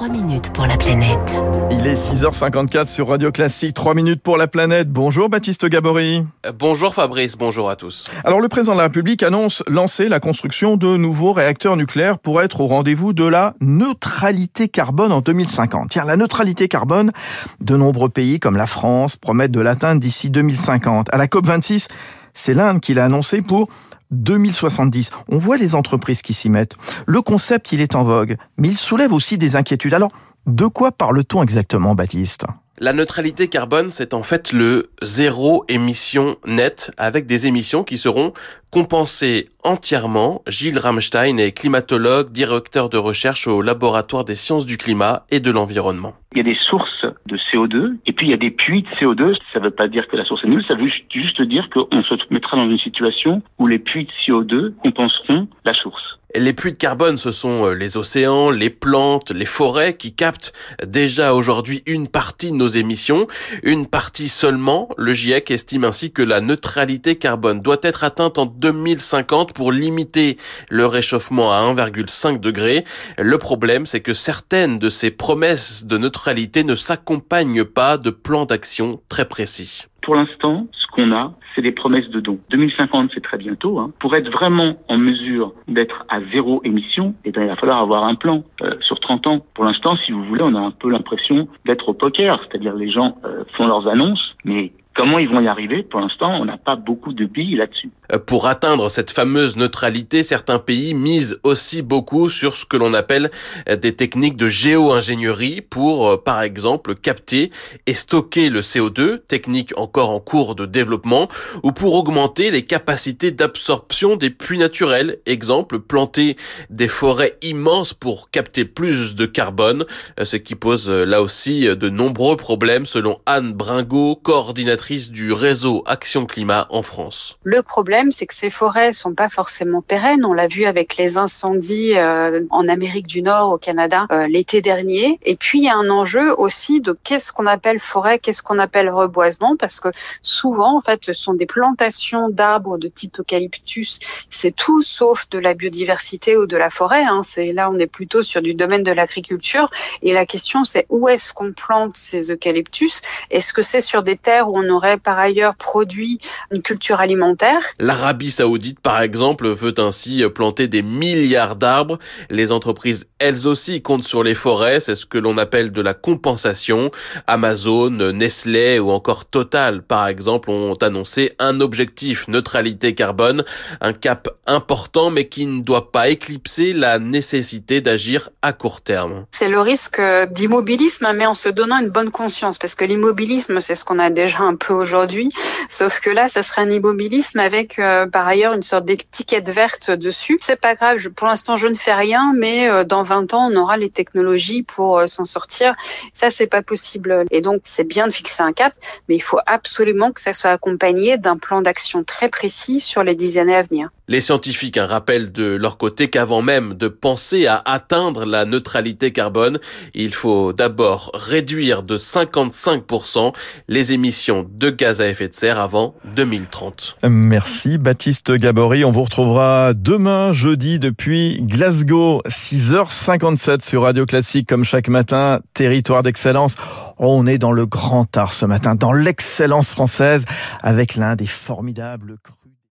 3 minutes pour la planète. Il est 6h54 sur Radio Classique, 3 minutes pour la planète. Bonjour Baptiste Gabory. Euh, bonjour Fabrice, bonjour à tous. Alors le président de la République annonce lancer la construction de nouveaux réacteurs nucléaires pour être au rendez-vous de la neutralité carbone en 2050. Tiens, la neutralité carbone, de nombreux pays comme la France promettent de l'atteindre d'ici 2050. À la COP26, c'est l'Inde qui l'a annoncé pour 2070. On voit les entreprises qui s'y mettent. Le concept, il est en vogue, mais il soulève aussi des inquiétudes. Alors, de quoi parle-t-on exactement, Baptiste? La neutralité carbone, c'est en fait le zéro émission net avec des émissions qui seront compensées entièrement. Gilles Ramstein est climatologue, directeur de recherche au laboratoire des sciences du climat et de l'environnement. Il y a des sources de CO2 et puis il y a des puits de CO2. Ça ne veut pas dire que la source est nulle, ça veut juste dire qu'on se mettra dans une situation où les puits de CO2 compenseront la source. Les puits de carbone, ce sont euh, les océans, les plantes, les forêts qui captent déjà aujourd'hui une partie de nos émissions, une partie seulement. Le GIEC estime ainsi que la neutralité carbone doit être atteinte en 2050 pour limiter le réchauffement à 1,5 degré. Le problème, c'est que certaines de ces promesses de neutralité ne s'accompagnent pas de plans d'action très précis. Pour l'instant, ce qu'on a, c'est des promesses de dons. 2050, c'est très bientôt. Hein. Pour être vraiment en mesure d'être à zéro émission, eh bien, il va falloir avoir un plan euh, sur 30 ans. Pour l'instant, si vous voulez, on a un peu l'impression d'être au poker, c'est-à-dire les gens euh, font leurs annonces, mais Comment ils vont y arriver? Pour l'instant, on n'a pas beaucoup de billes là-dessus. Euh, pour atteindre cette fameuse neutralité, certains pays misent aussi beaucoup sur ce que l'on appelle euh, des techniques de géo-ingénierie pour, euh, par exemple, capter et stocker le CO2, technique encore en cours de développement, ou pour augmenter les capacités d'absorption des puits naturels. Exemple, planter des forêts immenses pour capter plus de carbone, ce qui pose là aussi de nombreux problèmes selon Anne Bringot, coordinatrice du réseau Action Climat en France. Le problème, c'est que ces forêts sont pas forcément pérennes. On l'a vu avec les incendies euh, en Amérique du Nord, au Canada, euh, l'été dernier. Et puis, il y a un enjeu aussi de qu'est-ce qu'on appelle forêt, qu'est-ce qu'on appelle reboisement, parce que souvent, en fait, ce sont des plantations d'arbres de type eucalyptus. C'est tout sauf de la biodiversité ou de la forêt. Hein. C'est là, on est plutôt sur du domaine de l'agriculture. Et la question, c'est où est-ce qu'on plante ces eucalyptus? Est-ce que c'est sur des terres où on aurait par ailleurs produit une culture alimentaire. L'Arabie saoudite, par exemple, veut ainsi planter des milliards d'arbres. Les entreprises, elles aussi, comptent sur les forêts. C'est ce que l'on appelle de la compensation. Amazon, Nestlé ou encore Total, par exemple, ont annoncé un objectif neutralité carbone, un cap important, mais qui ne doit pas éclipser la nécessité d'agir à court terme. C'est le risque d'immobilisme, mais en se donnant une bonne conscience, parce que l'immobilisme, c'est ce qu'on a déjà un peu aujourd'hui. Sauf que là, ça serait un immobilisme avec euh, par ailleurs une sorte d'étiquette verte dessus. C'est pas grave, pour l'instant je ne fais rien, mais euh, dans 20 ans on aura les technologies pour euh, s'en sortir. Ça c'est pas possible. Et donc c'est bien de fixer un cap, mais il faut absolument que ça soit accompagné d'un plan d'action très précis sur les dix années à venir. Les scientifiques rappellent de leur côté qu'avant même de penser à atteindre la neutralité carbone, il faut d'abord réduire de 55% les émissions de gaz à effet de serre avant 2030. Merci Baptiste Gabory. On vous retrouvera demain jeudi depuis Glasgow, 6h57 sur Radio Classique comme chaque matin, territoire d'excellence. On est dans le grand art ce matin, dans l'excellence française avec l'un des formidables